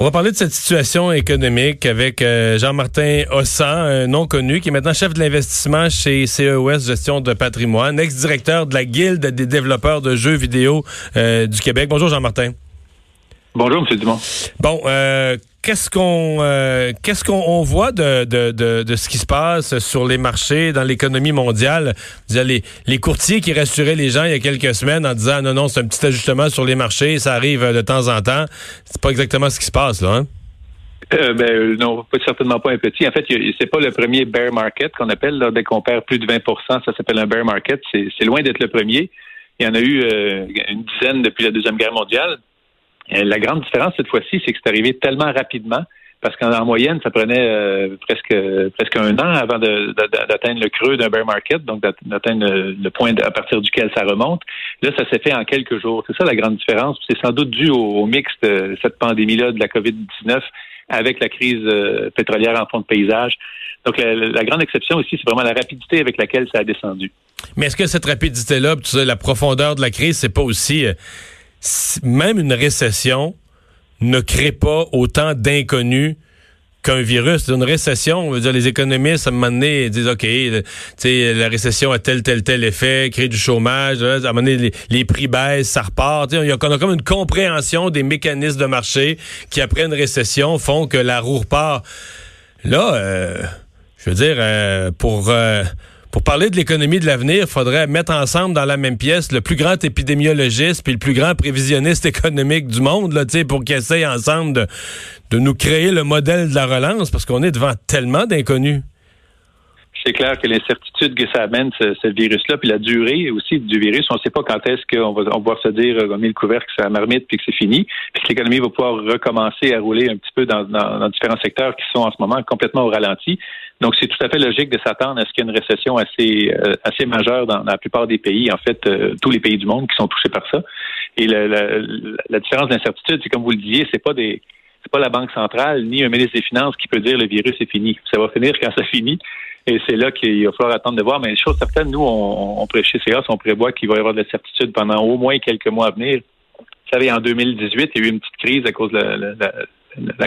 On va parler de cette situation économique avec euh, Jean-Martin Ossan, un non connu, qui est maintenant chef de l'investissement chez CEOS Gestion de patrimoine, ex-directeur de la Guilde des développeurs de jeux vidéo euh, du Québec. Bonjour Jean-Martin. Bonjour, M. Dumont. Bon, euh, qu'est-ce qu'on euh, qu'est-ce qu'on voit de, de, de, ce qui se passe sur les marchés, dans l'économie mondiale? Les, les courtiers qui rassuraient les gens il y a quelques semaines en disant non, non, c'est un petit ajustement sur les marchés, ça arrive de temps en temps. C'est pas exactement ce qui se passe, là, hein? Euh, ben, non, certainement pas un petit. En fait, c'est pas le premier bear market qu'on appelle. Dès qu'on perd plus de 20% ça s'appelle un bear market. C'est loin d'être le premier. Il y en a eu euh, une dizaine depuis la Deuxième Guerre mondiale. Euh, la grande différence cette fois-ci, c'est que c'est arrivé tellement rapidement parce qu'en moyenne, ça prenait euh, presque presque un an avant d'atteindre le creux d'un bear market, donc d'atteindre le point à partir duquel ça remonte. Là, ça s'est fait en quelques jours. C'est ça la grande différence. C'est sans doute dû au, mix de cette pandémie-là de la COVID-19 avec la crise euh, pétrolière en fond de paysage. Donc, la, grande exception aussi, c'est vraiment la rapidité avec laquelle ça a descendu. Mais est-ce que cette rapidité-là, la profondeur de la crise, c'est pas aussi même une récession ne crée pas autant d'inconnus qu'un virus. Une récession, on veut dire, les économistes, à un moment donné, disent, OK, la récession a tel, tel, tel effet, crée du chômage, à un moment donné, les, prix baissent, ça repart. Il y a, on a comme une compréhension des mécanismes de marché qui, après une récession, font que la roue repart. Là, euh, je veux dire, euh, pour... Euh, pour parler de l'économie de l'avenir, il faudrait mettre ensemble dans la même pièce le plus grand épidémiologiste puis le plus grand prévisionniste économique du monde, pour qu'ils essayent ensemble de, de nous créer le modèle de la relance, parce qu'on est devant tellement d'inconnus. C'est clair que l'incertitude que ça amène, ce, virus-là, puis la durée aussi du virus, on ne sait pas quand est-ce qu'on va, on va se dire, on met le couvercle, que c'est marmite, puis que c'est fini, puis que l'économie va pouvoir recommencer à rouler un petit peu dans, dans différents secteurs qui sont en ce moment complètement au ralenti. Donc, c'est tout à fait logique de s'attendre à ce qu'il y ait une récession assez, euh, assez majeure dans, la plupart des pays, en fait, euh, tous les pays du monde qui sont touchés par ça. Et la, la, différence d'incertitude, c'est comme vous le disiez, c'est pas des c'est pas la Banque centrale ni un ministre des Finances qui peut dire le virus est fini. Ça va finir quand ça finit. Et c'est là qu'il va falloir attendre de voir. Mais chose certaine, nous, on, on, chez CEOS, on prévoit qu'il va y avoir de l'incertitude pendant au moins quelques mois à venir. Vous savez, en 2018, il y a eu une petite crise à cause de la, la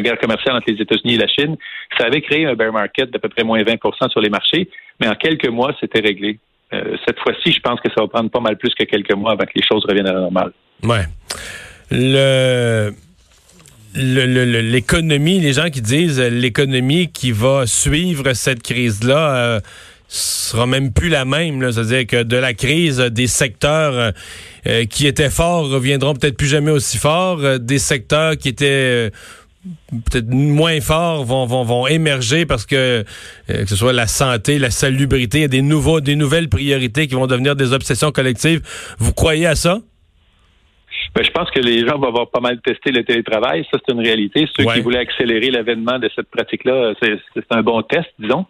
guerre commerciale entre les États-Unis et la Chine, ça avait créé un bear market d'à peu près moins 20% sur les marchés, mais en quelques mois, c'était réglé. Euh, cette fois-ci, je pense que ça va prendre pas mal plus que quelques mois avant que les choses reviennent à la normale. Ouais. Le l'économie, les gens qui disent l'économie qui va suivre cette crise-là euh, sera même plus la même. C'est-à-dire que de la crise, des secteurs euh, qui étaient forts reviendront peut-être plus jamais aussi forts. des secteurs qui étaient peut-être moins forts vont, vont, vont émerger parce que euh, que ce soit la santé, la salubrité, il y a des nouveaux, des nouvelles priorités qui vont devenir des obsessions collectives. Vous croyez à ça? Ben, je pense que les gens vont avoir pas mal testé le télétravail. Ça, c'est une réalité. Ceux qui voulaient accélérer l'avènement de cette pratique-là, c'est un bon test, disons.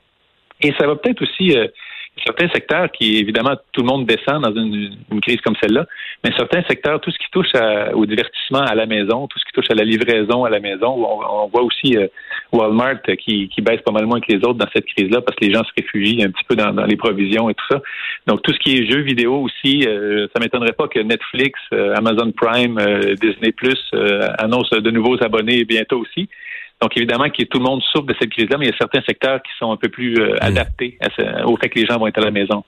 Et ça va peut-être aussi euh, certains secteurs qui, évidemment, tout le monde descend dans une, crise comme celle-là, mais certains secteurs, tout ce qui touche au divertissement à la maison, tout ce qui touche à la livraison à la maison, on, voit aussi euh, Walmart qui, baisse pas mal moins que les autres dans cette crise-là parce que les gens se réfugient un petit peu dans, les provisions et tout ça. Donc, tout ce qui est jeux vidéo aussi, euh, ça m'étonnerait pas que Netflix, euh, Amazon Prime, Disney Plus annoncent de nouveaux abonnés bientôt aussi. Donc, évidemment, que tout le monde souffre de cette crise-là, mais il y a certains secteurs qui sont un peu plus euh, hmm. adaptés au fait que les gens vont être à la maison.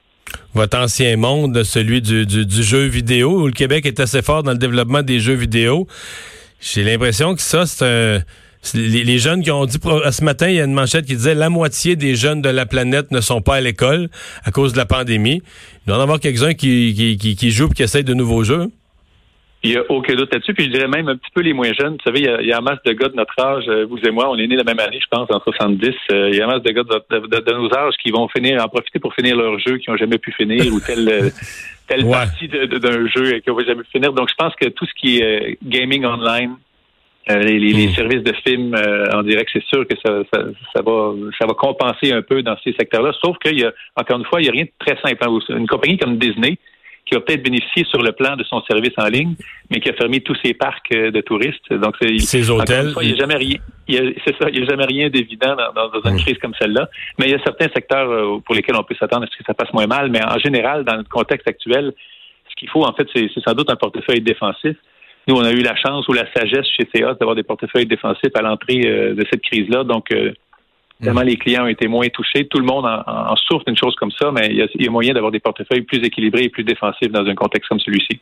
Votre ancien monde, celui du, jeu vidéo, où le Québec est assez fort dans le développement des jeux vidéo, j'ai l'impression que ça, c'est un... Les, jeunes qui ont dit ce matin, il y a une manchette qui disait la moitié des jeunes de la planète ne sont pas à l'école à cause de la pandémie. Il doit y en avoir quelques-uns qui, qui, qui, jouent et qui essayent de nouveaux jeux. Il n'y a aucun doute là-dessus. Puis je dirais même un petit peu les moins jeunes. Vous savez, il y, a, il y a un masse de gars de notre âge, euh, vous et moi, on est nés la même année, je pense, en 70. Euh, il y a un masse de gars de, nos âges qui vont finir, en profiter pour finir leur jeu, qui n'ont jamais pu finir, ou telle, euh, telle partie d'un jeu qui n'ont jamais finir. Donc je pense que tout ce qui est gaming online, les, les, hmm. services de films en direct, c'est sûr que ça, ça, ça, va ça va compenser un peu dans ces secteurs-là. Sauf qu'il y a, encore une fois, il n'y a rien de très simple. Une compagnie comme Disney, qui a peut-être bénéficié sur le plan de son service en ligne, mais qui a fermé tous ses parcs euh, de touristes. Donc, ses hôtels. il n'y a jamais rien. C'est ça, il n'y a jamais rien d'évident dans, une crise comme celle-là. Mais il y a certains secteurs euh, pour lesquels on peut s'attendre à ce que ça passe moins mal. Mais en général, dans le contexte actuel, ce qu'il faut, en fait, c'est sans doute un portefeuille défensif. nous, on a eu la chance ou la sagesse chez CA d'avoir des portefeuilles défensifs à l'entrée de cette crise-là. Donc, Vraiment, les clients ont été moins touchés. Tout le monde en, souffre d'une chose comme ça, mais il y a, moyen d'avoir des portefeuilles plus équilibrés et plus défensifs dans un contexte comme celui-ci.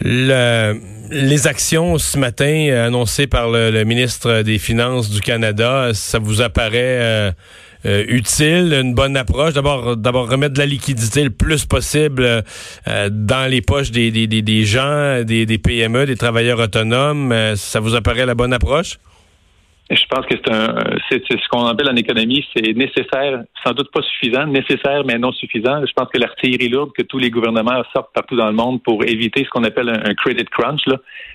les actions ce matin annoncées par le, ministre des Finances du Canada, ça vous apparaît euh, euh, utile, une bonne approche? D'abord, d'abord remettre de la liquidité le plus possible euh, dans les poches des, des, des gens, des, des, PME, des travailleurs autonomes. ça vous apparaît la bonne approche? Je pense que c'est un, c'est, ce qu'on appelle en économie, c'est nécessaire, sans doute pas suffisant, nécessaire mais non suffisant. Je pense que l'artillerie lourde que tous les gouvernements sortent partout dans le monde pour éviter ce qu'on appelle un, credit crunch,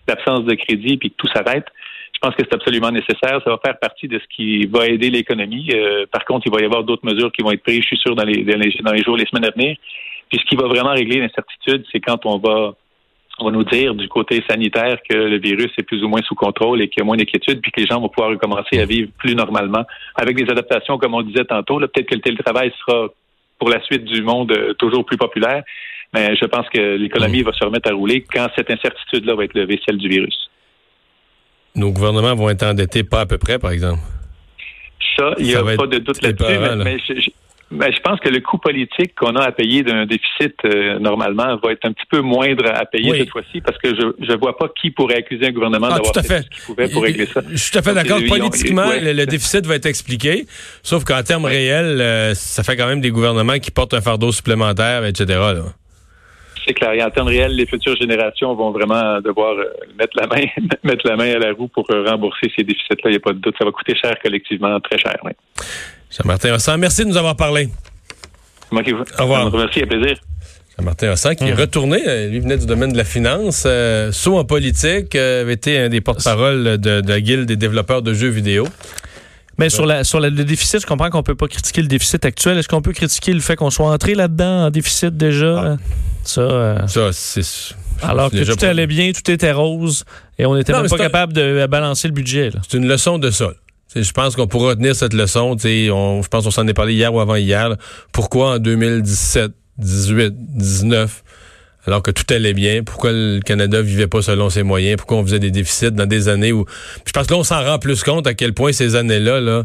l'absence de crédit, puis que tout s'arrête. Je pense que c'est absolument nécessaire. Ça va faire partie de ce qui va aider l'économie. Euh, par contre, il va y avoir d'autres mesures qui vont être prises, je suis sûr, dans les, dans les, dans les jours, les semaines à venir. Puis ce qui va vraiment régler l'incertitude, c'est quand on va on va nous dire du côté sanitaire que le virus est plus ou moins sous contrôle et qu'il y a moins d'inquiétude, puis que les gens vont pouvoir recommencer à vivre plus normalement, avec des adaptations, comme on disait tantôt. Peut-être que le télétravail sera pour la suite du monde euh, toujours plus populaire, mais je pense que l'économie va se remettre à rouler quand cette incertitude-là va être levée, celle du virus. Nos gouvernements vont être endettés pas à peu près, par exemple. Ça, il n'y a pas de doute là-dessus, mais, ben, je pense que le coût politique qu'on a à payer d'un déficit euh, normalement va être un petit peu moindre à payer cette fois-ci parce que je ne vois pas qui pourrait accuser un gouvernement ah, d'avoir fait, ce qu'il pouvait pour régler ça. Je suis tout à fait d'accord. Politiquement, le, déficit va être expliqué, sauf qu'en termes réels, euh, ça fait quand même des gouvernements qui portent un fardeau supplémentaire, etc. C'est clair. Et en termes réels, les futures générations vont vraiment devoir euh, mettre la main mettre la main à la roue pour rembourser ces déficits-là. Il n'y a pas de doute. Ça va coûter cher collectivement, très cher. Oui. Jean-Martin Hossan, merci de nous avoir parlé. Moi qui vous. Au revoir. Merci, à plaisir. Jean-Martin Hossan, qui est hum. retourné, euh, lui venait du domaine de la finance, euh, saut en politique, euh, avait été un des porte-parole de, de, la Guilde des développeurs de jeux vidéo. Mais sur, la, sur le déficit, je comprends qu'on peut pas critiquer le déficit actuel. Est-ce qu'on peut critiquer le fait qu'on soit entré là-dedans en déficit déjà? Ah. Ça, ça c'est... Alors que tout allait bien, tout était rose et on n'était même pas capable de balancer le budget. C'est une leçon de ça. Je pense qu'on pourra retenir cette leçon. On, je pense qu'on s'en est parlé hier ou avant-hier. Pourquoi en 2017, 18, 19, alors que tout allait bien, pourquoi le Canada vivait pas selon ses moyens, pourquoi on faisait des déficits dans des années où... je pense que là, on s'en rend plus compte à quel point ces années-là, là,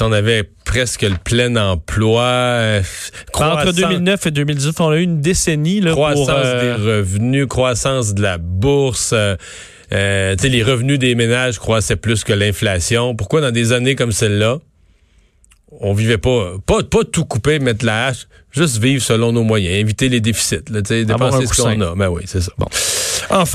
on avait presque le plein emploi. Euh, Entre 2009 et 2018, on a eu une décennie. Là, croissance euh, des revenus, croissance de la bourse. Euh, euh, les revenus des ménages croissaient plus que l'inflation. Pourquoi dans des années comme celle-là, on vivait pas, pas, pas tout couper, mettre la hache, juste vivre selon nos moyens, éviter les déficits, là, dépenser ce qu'on a. Ben oui, c'est ça. Bon. Enfin.